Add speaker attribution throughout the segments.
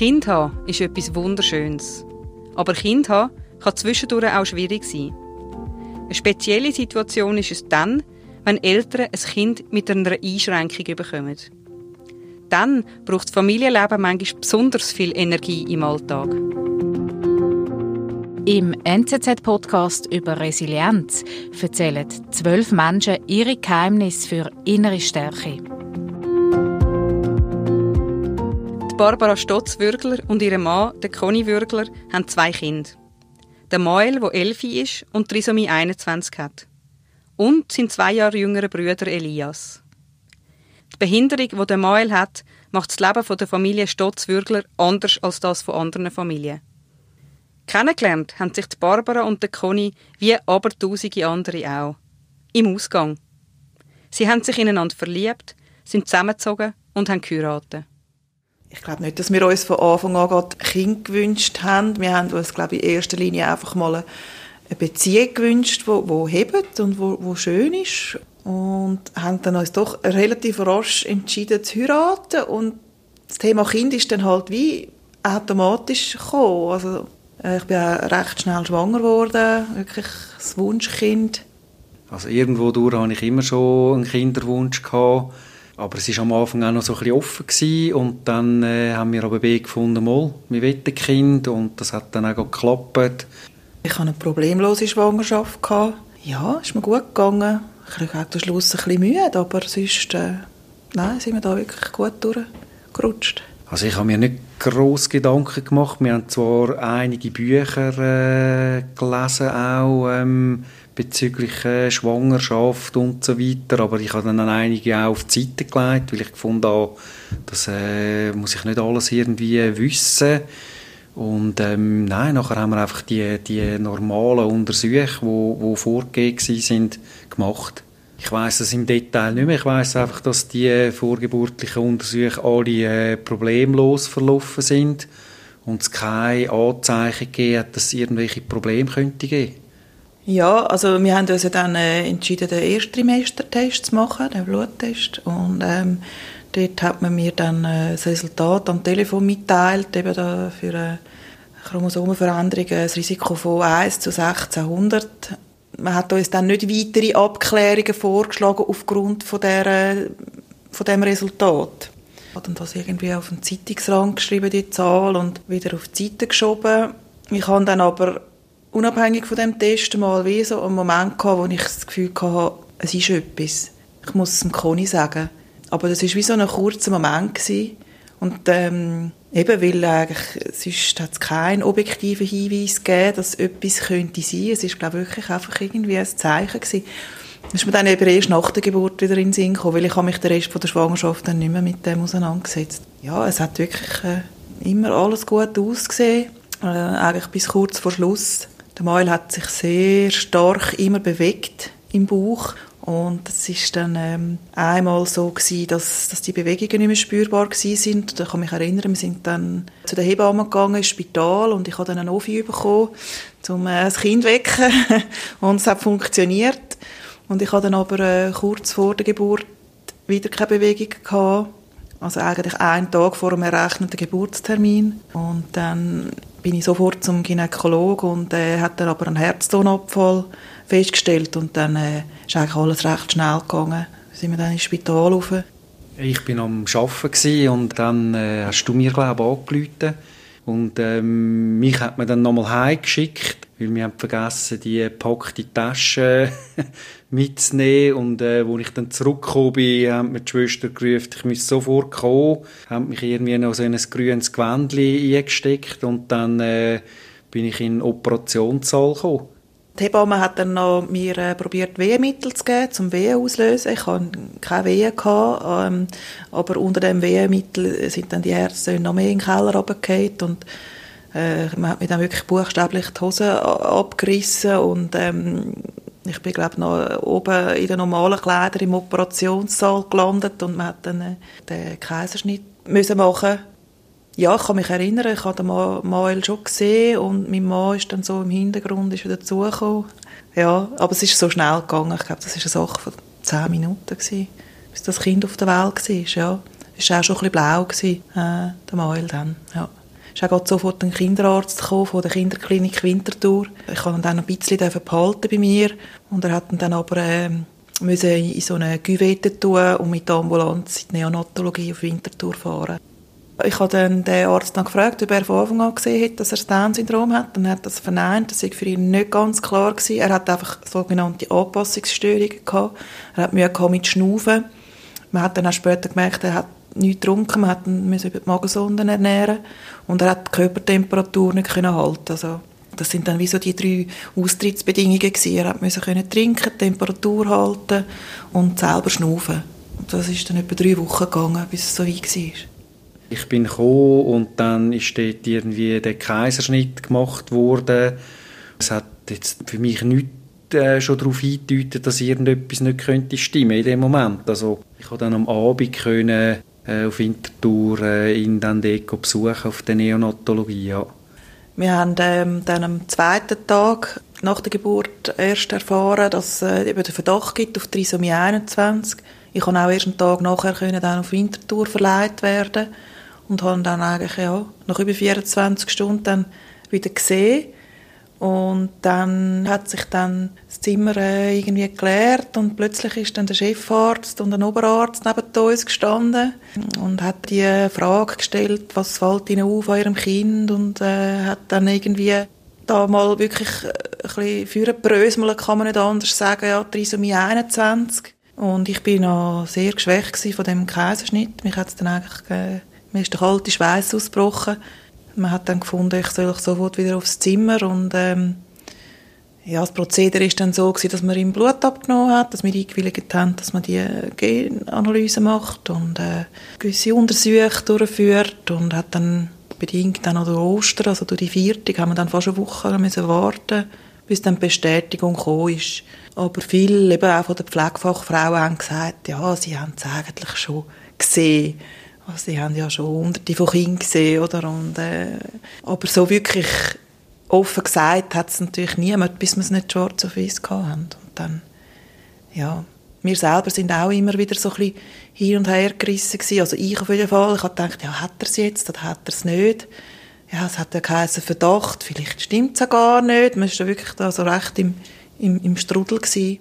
Speaker 1: Kind haben ist etwas Wunderschönes. Aber Kind haben kann zwischendurch auch schwierig sein. Eine spezielle Situation ist es dann, wenn Eltern ein Kind mit einer Einschränkung bekommen. Dann braucht das Familienleben manchmal besonders viel Energie im Alltag.
Speaker 2: Im NZZ-Podcast über Resilienz erzählen zwölf Menschen ihre Geheimnisse für innere Stärke.
Speaker 1: Barbara Stotz-Würgler und ihr Mann, der Conny Würgler, haben zwei Kinder. Der Mael, der elf ist und Trisomie 21 hat. Und sein zwei Jahre jüngerer Bruder Elias. Die Behinderung, die der Mael hat, macht das Leben der Familie Stotz-Würgler anders als das von anderen Familien. Kennengelernt haben sich die Barbara und der Conny wie abertausende andere auch. Im Ausgang. Sie haben sich ineinander verliebt, sind zusammengezogen und haben geheiratet.
Speaker 3: Ich glaube nicht, dass wir uns von Anfang an gerade Kind gewünscht haben. Wir haben uns, glaube ich, in erster Linie einfach mal eine Beziehung gewünscht, die, die hebt und wo, wo schön ist. Und haben dann uns doch relativ rasch entschieden zu heiraten. Und das Thema Kind ist dann halt wie automatisch gekommen. Also äh, ich bin auch recht schnell schwanger geworden, wirklich das Wunschkind.
Speaker 4: Also irgendwo durch hatte ich immer schon einen Kinderwunsch gehabt, aber es war am Anfang auch noch so ein bisschen offen gewesen. und dann äh, haben wir aber gefunden, mal, wir wollen ein Kind und das hat dann auch geklappt.
Speaker 3: Ich hatte eine problemlose Schwangerschaft. Gehabt. Ja, ist mir gut gegangen. Ich war am Schluss ein bisschen müde, aber sonst äh, nein, sind wir da wirklich gut durchgerutscht.
Speaker 4: Also ich habe mir nicht groß Gedanken gemacht. Wir haben zwar einige Bücher äh, gelesen, auch ähm, bezüglich äh, Schwangerschaft und so weiter, aber ich habe dann einige auch auf die Seite gelegt, weil ich gefunden habe, das äh, muss ich nicht alles irgendwie wissen. Und ähm, nein, nachher haben wir einfach die, die normalen Untersuchungen, die wo, wo vorgegeben sind, gemacht. Ich weiß es im Detail nicht mehr. Ich weiß einfach, dass die vorgeburtlichen Untersuchungen alle äh, problemlos verlaufen sind und es keine Anzeichen gegeben hat, dass es irgendwelche Probleme könnte geben.
Speaker 3: Ja, also wir haben uns dann äh, entschieden, den Ersttrimestertest zu machen, den Bluttest. Und ähm, dort hat man mir dann äh, das Resultat am Telefon mitteilt, eben da für eine Chromosomenveränderung ein Risiko von 1 zu 1600 man hat uns dann nicht weitere Abklärungen vorgeschlagen aufgrund von, der, von dem Resultat. Hat dann das irgendwie auf den Zeitungsrang geschrieben, die Zahl, und wieder auf die Seite geschoben. Ich habe dann aber unabhängig von dem Test mal wie so einen Moment gehabt, wo ich das Gefühl hatte, es ist etwas. Ich muss es dem Conny sagen. Aber das war wie so ein kurzer Moment gewesen. Und ähm, Eben, weil eigentlich sonst hat es keinen objektiven Hinweis gegeben, dass etwas könnte sein. Es ist, glaube ich, wirklich einfach irgendwie ein Zeichen gewesen. Das ist mir dann eben erst nach der Geburt wieder in den Sinn gekommen, weil ich habe mich den Rest von der Schwangerschaft dann nicht mehr mit dem auseinandergesetzt. Ja, es hat wirklich äh, immer alles gut ausgesehen, äh, eigentlich bis kurz vor Schluss. Der Mail hat sich sehr stark immer bewegt im Bauch und es ist dann ähm, einmal so gewesen, dass, dass die Bewegungen nicht mehr spürbar gewesen sind. Da kann mich erinnern, wir sind dann zu der Hebamme gegangen ins Spital und ich habe dann einen Ofi bekommen, um äh, das Kind wecken. und es hat funktioniert. Und ich hatte dann aber äh, kurz vor der Geburt wieder keine Bewegung gehabt. Also eigentlich einen Tag vor dem errechneten Geburtstermin. Und dann bin ich sofort zum Gynäkologen und äh, hat dann aber einen Herztonabfall festgestellt und dann äh, ist eigentlich alles recht schnell gegangen. Sind wir dann ins Spital rauf.
Speaker 4: Ich bin am Arbeiten und dann äh, hast du mir, glaube ich, angerufen. Und ähm, mich hat man dann nochmal heimgeschickt, weil wir haben vergessen, die gepackte Tasche mitzunehmen. Und äh, als ich dann zurückgekommen bin, haben mir die Schwester gerufen, ich müsse sofort kommen. Haben mich irgendwie noch so in ein grünes Gewändchen eingesteckt und dann äh, bin ich in den Operationssaal gekommen.
Speaker 3: Die Hebamme hat dann noch mir äh, probiert Wehemittel zu geben, zum Wehen auslösen. Ich hatte keine Wehen, gehabt, ähm, aber unter dem Wehemittel sind dann die Ärzte noch mehr in den Keller runtergefallen und äh, man hat mir dann wirklich buchstäblich die Hose abgerissen und ähm, ich bin glaube noch oben in den normalen Kleidern im Operationssaal gelandet und man hat dann äh, den Kaiserschnitt müssen machen ja, ich kann mich erinnern, ich habe den Mael schon gesehen und mein Mann ist dann so im Hintergrund ist dazugekommen. Ja, aber es ist so schnell gegangen. Ich glaube, das war eine Sache von zehn Minuten, gewesen, bis das Kind auf der Welt war. Ja. Es war auch schon ein bisschen blau, gewesen, äh, der Mael dann. Ja. Ist auch sofort ein Kinderarzt gekommen von der Kinderklinik Winterthur. Ich habe ihn dann ein bisschen behalten bei mir und er hat ihn dann aber äh, müssen in so eine Güvette tun und mit der Ambulanz in die Neonatologie auf Winterthur fahren. Ich habe dann den Arzt dann gefragt, ob er von Anfang an gesehen hat, dass er Down-Syndrom hat. Dann hat er das verneint. Das war für ihn nicht ganz klar. Gewesen. Er hat einfach sogenannte Anpassungsstörungen gehabt. Er hat Mühe gehabt mit Schnaufen. Man hat dann auch später gemerkt, er hat nichts getrunken. Man ihn über die Magensonden ernähren. Und er hat die Körpertemperatur nicht können halten. Also, das sind dann wie so die drei Austrittsbedingungen gewesen. Er musste können trinken, Temperatur halten und selber schnaufen. Das ist dann etwa drei Wochen gegangen, bis es so weit war.
Speaker 4: Ich bin gekommen und dann ist dort irgendwie der Kaiserschnitt gemacht worden. Es hat jetzt für mich nichts äh, schon darauf hingedeutet, dass irgendetwas nicht könnte stimmen in dem Moment. Also ich konnte dann am Abend können, äh, auf Winterthur äh, in dann dort besuchen auf der Neonatologie. Ja.
Speaker 3: Wir haben ähm, dann am zweiten Tag nach der Geburt erst erfahren, dass es äh, den Verdacht gibt auf Trisomie 21. Ich konnte auch erst einen Tag nachher können dann auf Winterthur verleiht werden und habe dann eigentlich ja, nach über 24 Stunden dann wieder gesehen. Und dann hat sich dann das Zimmer äh, irgendwie geklärt und plötzlich ist dann der Chefarzt und ein Oberarzt neben uns gestanden und hat die Frage gestellt, was fällt Ihnen auf an Ihrem Kind und äh, hat dann irgendwie da mal wirklich äh, ein bisschen für kann man nicht anders sagen, ja, Trisomie 21. Und ich bin noch sehr geschwächt von dem Kaiserschnitt. Mich hat es dann eigentlich äh, mir ist der kalte Schweiß ausgebrochen. Man hat dann gefunden, ich soll sofort wieder aufs Zimmer und ähm, ja, das Prozedere ist dann so gewesen, dass man ihm Blut abgenommen hat, dass wir eingewilligt haben, dass man die Genanalyse macht und äh, gewisse Untersuchungen durchführt und hat dann bedingt dann durch Ostern, also durch die Viertig, haben wir dann fast eine Woche müssen warten, bis dann die Bestätigung gekommen ist. Aber viele, eben auch von den Pflegefachfrauen, haben gesagt, ja, sie haben es eigentlich schon gesehen. Also sie haben ja schon hunderte von Kindern gesehen, oder? Und, äh, aber so wirklich offen gesagt hat es natürlich niemand, bis wir es nicht schwarz auf weiß haben. Und dann, ja, wir selber sind auch immer wieder so ein bisschen hin und her gerissen gewesen. Also ich auf jeden Fall. Ich habe gedacht, ja, hat er es jetzt oder hat er es nicht? Ja, es hat ja geheißen Verdacht, vielleicht stimmt es ja gar nicht. Man war ja wirklich da so recht im, im, im Strudel gewesen.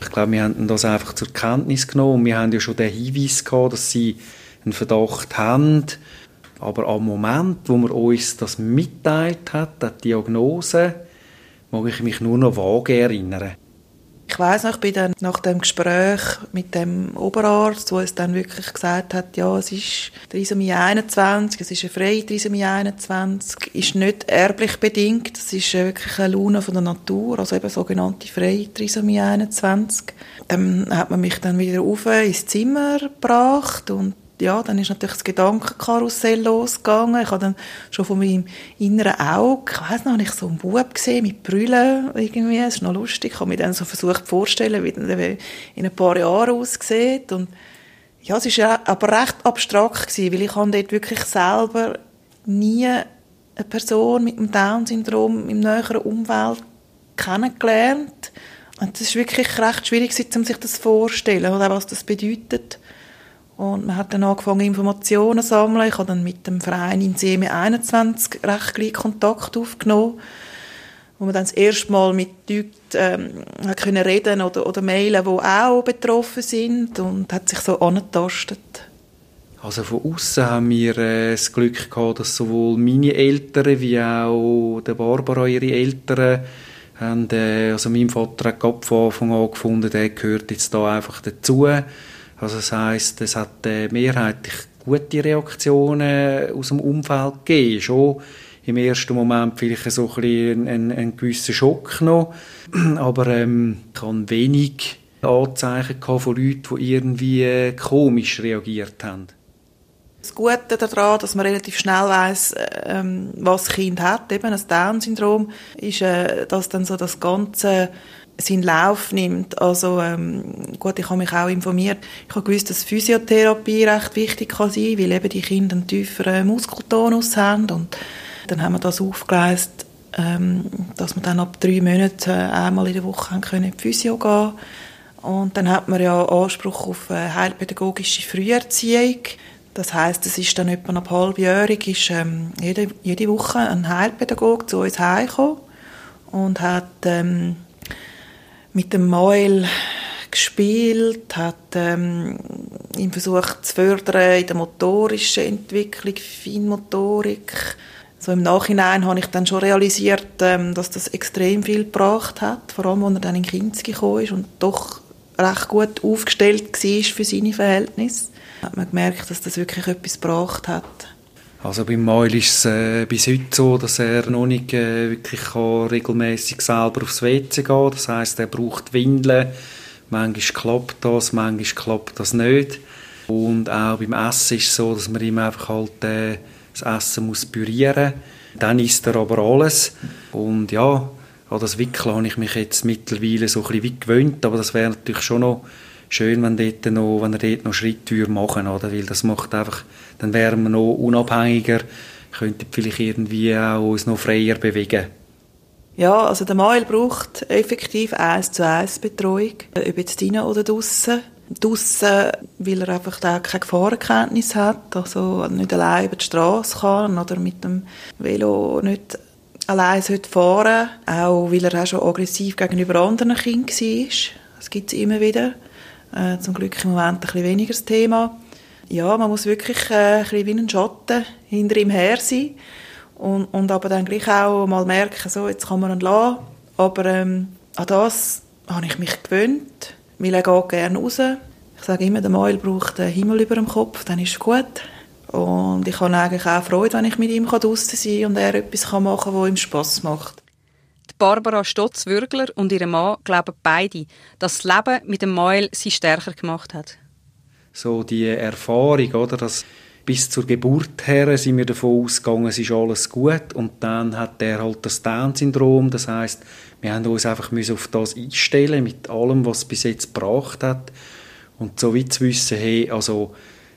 Speaker 4: Ich glaube, wir haben das einfach zur Kenntnis genommen. Wir haben ja schon den Hinweis gehabt, dass sie einen Verdacht haben. Aber am Moment, wo man uns das mitteilt hat, die Diagnose, mag ich mich nur noch vage erinnern.
Speaker 3: Ich weiß noch, ich bin dann nach dem Gespräch mit dem Oberarzt, wo es dann wirklich gesagt hat, ja, es ist Trisomie 21, es ist eine freie Trisomie 21, ist nicht erblich bedingt, es ist wirklich eine Laune von der Natur, also eben sogenannte freie Trisomie 21. Dann hat man mich dann wieder auf ins Zimmer gebracht und ja, dann ist natürlich das Gedankenkarussell losgegangen. Ich habe dann schon von meinem inneren Auge, ich weiss noch, habe ich so einen Bub gesehen mit Brüllen irgendwie. Es ist noch lustig. Ich habe mir dann so versucht vorzustellen, wie der in ein paar Jahren aussieht. Und ja, es war aber recht abstrakt gewesen, weil ich dort wirklich selber nie eine Person mit dem Down-Syndrom im näheren Umfeld kennengelernt. Und es ist wirklich recht schwierig, sich das vorzustellen, was das bedeutet. Und man hat dann angefangen, Informationen zu sammeln. Ich habe dann mit dem Verein in CME 21 recht gleich Kontakt aufgenommen, wo man dann das erste Mal mit Leuten ähm, können reden oder, oder mailen, die auch betroffen sind und hat sich so angetastet.
Speaker 4: Also von außen haben wir äh, das Glück gehabt, dass sowohl meine Eltern wie auch der Barbara, ihre Eltern, haben, äh, also mein Vater hat von Anfang an gefunden, der gehört jetzt da einfach dazu also das heißt, es hat äh, mehrheitlich gute Reaktionen aus dem Umfeld gegeben. Schon im ersten Moment vielleicht so ein einen, einen gewissen Schock noch, aber ähm, ich habe wenig Anzeichen von Leuten, die irgendwie äh, komisch reagiert haben.
Speaker 3: Das Gute daran, dass man relativ schnell weiß, ähm, was das Kind hat, eben ein Down-Syndrom, ist, äh, dass dann so das ganze seinen Lauf nimmt. Also ähm, gut, ich habe mich auch informiert. Ich habe gewusst, dass Physiotherapie recht wichtig kann sein, weil eben die Kinder einen tieferen Muskeltonus haben und dann haben wir das aufgeleistet, ähm, dass wir dann ab drei Monaten einmal in der Woche haben können in die Physio gehen und dann hat man ja Anspruch auf heilpädagogische Früherziehung. Das heißt, es ist dann etwa ab halbjährig ist ähm, jede, jede Woche ein Heilpädagoge zu uns heimgekommen und hat ähm, mit dem Mäul gespielt, hat ähm, ihn versucht zu fördern in der motorischen Entwicklung, Feinmotorik. So im Nachhinein habe ich dann schon realisiert, ähm, dass das extrem viel gebracht hat, vor allem, als er dann in Kinski gekommen ist und doch recht gut aufgestellt war für seine Verhältnisse hat man gemerkt, dass das wirklich etwas gebracht hat.
Speaker 4: Also beim Maul ist es äh, bis heute so, dass er noch nicht äh, wirklich kann regelmäßig selber aufs WC gehen Das heißt, er braucht Windeln. Manchmal klappt das, manchmal klappt das nicht. Und auch beim Essen ist es so, dass man ihm einfach halt äh, das Essen muss pürieren muss. Dann isst er aber alles. Und ja, an das Wickeln habe ich mich jetzt mittlerweile so ein bisschen gewöhnt, aber das wäre natürlich schon noch schön, wenn, dort noch, wenn er dort noch Schritte machen oder? Weil das macht einfach, dann wären wir noch unabhängiger, könnten vielleicht irgendwie auch uns noch freier bewegen.
Speaker 3: Ja, also der Mael braucht effektiv eins zu eins Betreuung, ob jetzt drinnen oder draussen. Draussen, weil er einfach da keine Gefahrenkenntnis hat, also nicht allein über die Straße kann oder mit dem Velo nicht allein fahren sollte. Auch weil er auch schon aggressiv gegenüber anderen Kindern war. Das gibt es immer wieder. Äh, zum Glück im Moment ein bisschen weniger das Thema. Ja, man muss wirklich äh, ein bisschen wie ein Schatten hinter ihm her sein und, und aber dann gleich auch mal merken, so, jetzt kann man ihn lassen. Aber ähm, an das habe ich mich gewöhnt, weil er geht gerne raus. Ich sage immer, der Mäul braucht den Himmel über dem Kopf, dann ist es gut. Und ich habe eigentlich auch Freude, wenn ich mit ihm draußen sein kann und er etwas machen kann, was ihm Spass macht.
Speaker 1: Barbara Stotz-Würgler und ihr Mann glauben beide, dass das Leben mit dem Mäuel sie stärker gemacht hat.
Speaker 4: So die Erfahrung, oder, dass bis zur Geburt her sind wir davon ausgegangen, es ist alles gut und dann hat er halt das Down-Syndrom, das heißt, wir haben uns einfach auf das einstellen mit allem, was es bis jetzt gebracht hat und so wie zu wissen, hey, also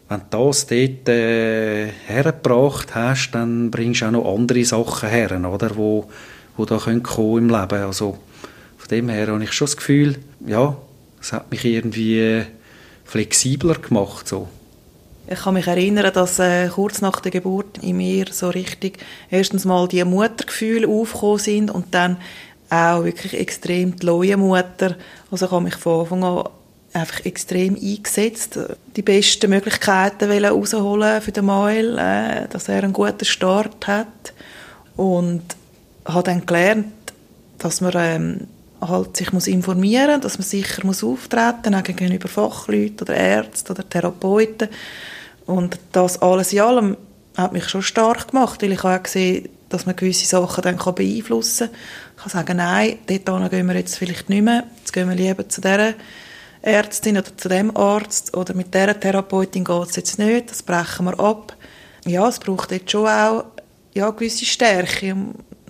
Speaker 4: wenn du das dort äh, hergebracht hast, dann bringst du auch noch andere Sachen her, oder, wo die da kommen im Leben. Also von dem her habe ich schon das Gefühl, ja, es hat mich irgendwie flexibler gemacht. So.
Speaker 3: Ich kann mich erinnern, dass äh, kurz nach der Geburt in mir so richtig erstens mal die Muttergefühle aufgekommen sind und dann auch wirklich extrem die neue Mutter. Also ich habe mich von Anfang an einfach extrem eingesetzt, die besten Möglichkeiten herausholen für den Mael, äh, dass er einen guten Start hat und habe dann gelernt, dass man ähm, halt sich muss informieren, dass man sicher muss auftreten auch gegenüber Fachleuten oder Ärzten oder Therapeuten und das alles in allem hat mich schon stark gemacht, weil ich auch gesehen, dass man gewisse Sachen dann beeinflussen kann. Ich kann sagen, nein, dort gehen wir jetzt vielleicht nicht mehr, jetzt gehen wir lieber zu dieser Ärztin oder zu dem Arzt oder mit dieser Therapeutin geht es jetzt nicht, das brechen wir ab. Ja, es braucht jetzt schon auch ja, gewisse Stärke,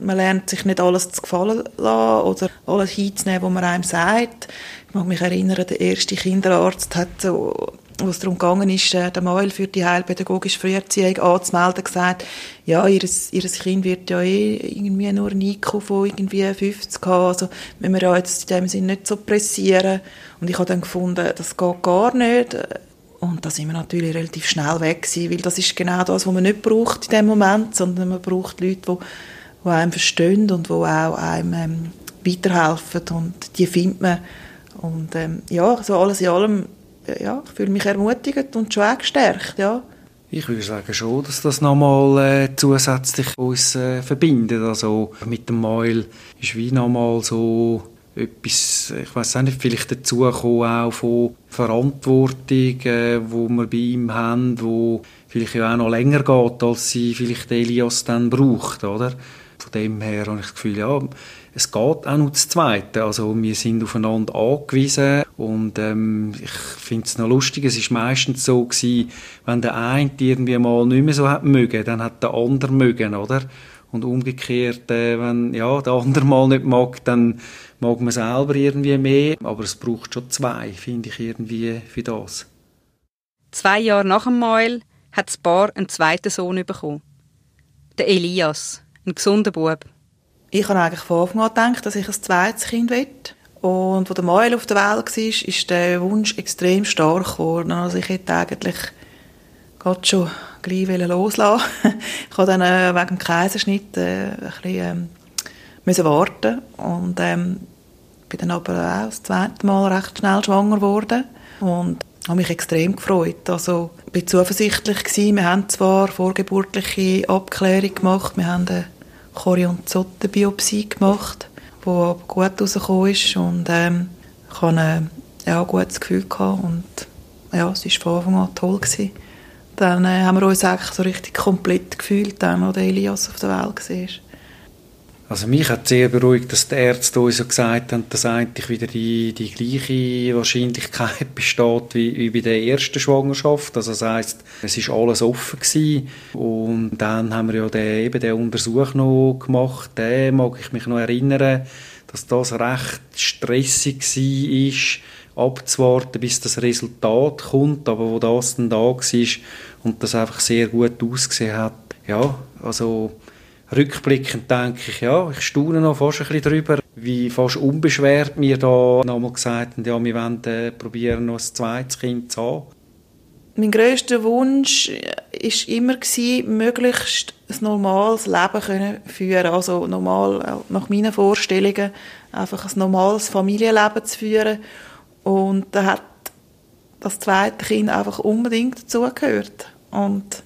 Speaker 3: man lernt sich nicht alles zu gefallen lassen oder alles hinzunehmen, was man einem sagt. Ich mag mich erinnern, der erste Kinderarzt hat so wo es darum gegangen ist, äh, den Mail für die heilpädagogische Früherziehung anzumelden, gesagt, ja, ihr, ihr Kind wird ja eh irgendwie nur ein IQ von irgendwie 50 haben, also müssen wir ja jetzt in dem Sinne nicht so pressieren. Und ich habe dann gefunden, das geht gar nicht. Und da sind wir natürlich relativ schnell weg gewesen, weil das ist genau das, was man nicht braucht in dem Moment, sondern man braucht Leute, die die einem verstehen und die auch einem ähm, weiterhelfen und die findet man. Und ähm, ja, so alles in allem, äh, ja, ich fühle mich ermutigt und schon auch gestärkt, ja.
Speaker 4: Ich würde sagen schon, dass das nochmal äh, zusätzlich uns äh, verbindet. Also mit dem Mail ist wie nochmal so etwas, ich weiß nicht, vielleicht dazugekommen auch von Verantwortung, äh, wo wir bei ihm haben, wo vielleicht auch noch länger geht, als sie vielleicht Elias dann braucht, oder? Von dem her habe ich das Gefühl, ja, es geht auch noch das Zweite. Also wir sind aufeinander angewiesen und ähm, ich finde es noch lustig, es ist meistens so gewesen, wenn der eine irgendwie mal nicht mehr so hat mögen, dann hat der andere mögen, oder? Und umgekehrt, äh, wenn ja, der andere mal nicht mag, dann mag man selber irgendwie mehr. Aber es braucht schon zwei, finde ich, irgendwie für das.
Speaker 1: Zwei Jahre nach dem Mäuel hat das Paar einen zweiten Sohn bekommen. Der Elias. Ein gesunder Bub.
Speaker 3: Ich habe eigentlich von Anfang an gedacht, dass ich ein zweites Kind will. Und als der Mael auf der Welt war, ist der Wunsch extrem stark geworden. Also ich hätte eigentlich gerade schon gleich loslassen Ich habe dann äh, wegen dem Kaiserschnitt äh, ein bisschen, ähm, warten und ähm, bin dann aber auch das zweite Mal recht schnell schwanger geworden und habe mich extrem gefreut. Also ich war zuversichtlich gewesen. Wir haben zwar vorgeburtliche Abklärung gemacht, wir haben eine Chorionzottenbiopsie gemacht, die aber gut rausgekommen ist und ähm, ich hatte ein ja, gutes Gefühl gehabt und ja, es war von Anfang an toll gewesen. Dann äh, haben wir uns eigentlich so richtig komplett gefühlt, als Elias auf der Welt war.
Speaker 4: Also mich hat sehr beruhigt, dass die Ärzte uns so gesagt haben, dass eigentlich wieder die, die gleiche Wahrscheinlichkeit besteht wie, wie bei der ersten Schwangerschaft. Also das heisst, es ist alles offen gewesen. Und dann haben wir ja den, eben den Untersuch noch gemacht. Den mag ich mich noch erinnern, dass das recht stressig war, abzuwarten, bis das Resultat kommt. Aber wo das dann da war und das einfach sehr gut ausgesehen hat, ja, also rückblickend denke ich, ja, ich staune noch fast ein bisschen darüber, wie fast unbeschwert mir da nochmal gesagt haben, ja, wir wollen äh, probieren, noch ein zweites Kind zu haben.
Speaker 3: Mein grösster Wunsch war immer, gewesen, möglichst ein normales Leben können führen Also normal, nach meinen Vorstellungen, einfach ein normales Familienleben zu führen. Und da hat das zweite Kind einfach unbedingt dazugehört. Und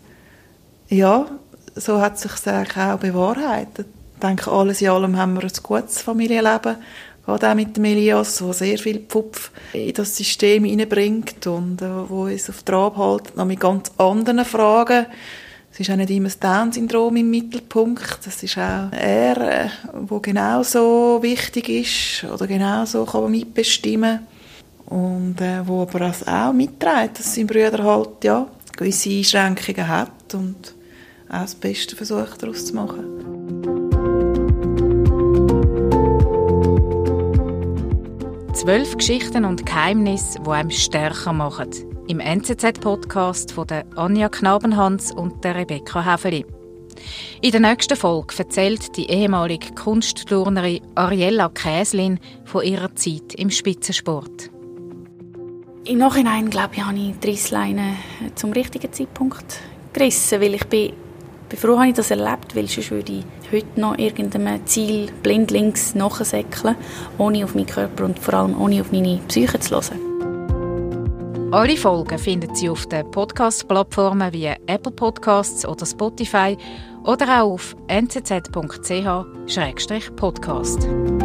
Speaker 3: ja, so hat sich eigentlich auch bewahrheitet. Ich denke, alles in allem haben wir ein gutes Familienleben. Gerade auch mit dem Elias, der sehr viel Pfupf in das System hineinbringt und äh, wo uns auf Trab hält, noch mit ganz anderen Fragen. Es ist auch nicht immer das Down-Syndrom im Mittelpunkt. Das ist auch er, äh, wo genauso wichtig ist oder genauso kann man mitbestimmen und äh, wo aber auch mitträgt, dass sein Bruder halt ja gewisse Einschränkungen hat und auch das Beste versucht daraus zu machen.
Speaker 2: Zwölf Geschichten und Geheimnisse, die einem stärker machen. Im NZZ-Podcast von der Anja Knabenhans und der Rebecca Häfeli. In der nächsten Folge erzählt die ehemalige Kunstturnerin Ariella Käslin von ihrer Zeit im Spitzensport.
Speaker 5: Im Nachhinein, glaube ich, habe ich die Reissleine zum richtigen Zeitpunkt gerissen, weil ich bin bin froh, habe ich das erlebt, weil sonst würde ich heute noch irgendeinem Ziel blindlings nachsäckeln, ohne auf meinen Körper und vor allem ohne auf meine Psyche zu hören.
Speaker 2: Alle Folgen finden Sie auf den Podcast-Plattformen wie Apple Podcasts oder Spotify oder auch auf nzz.ch-podcast.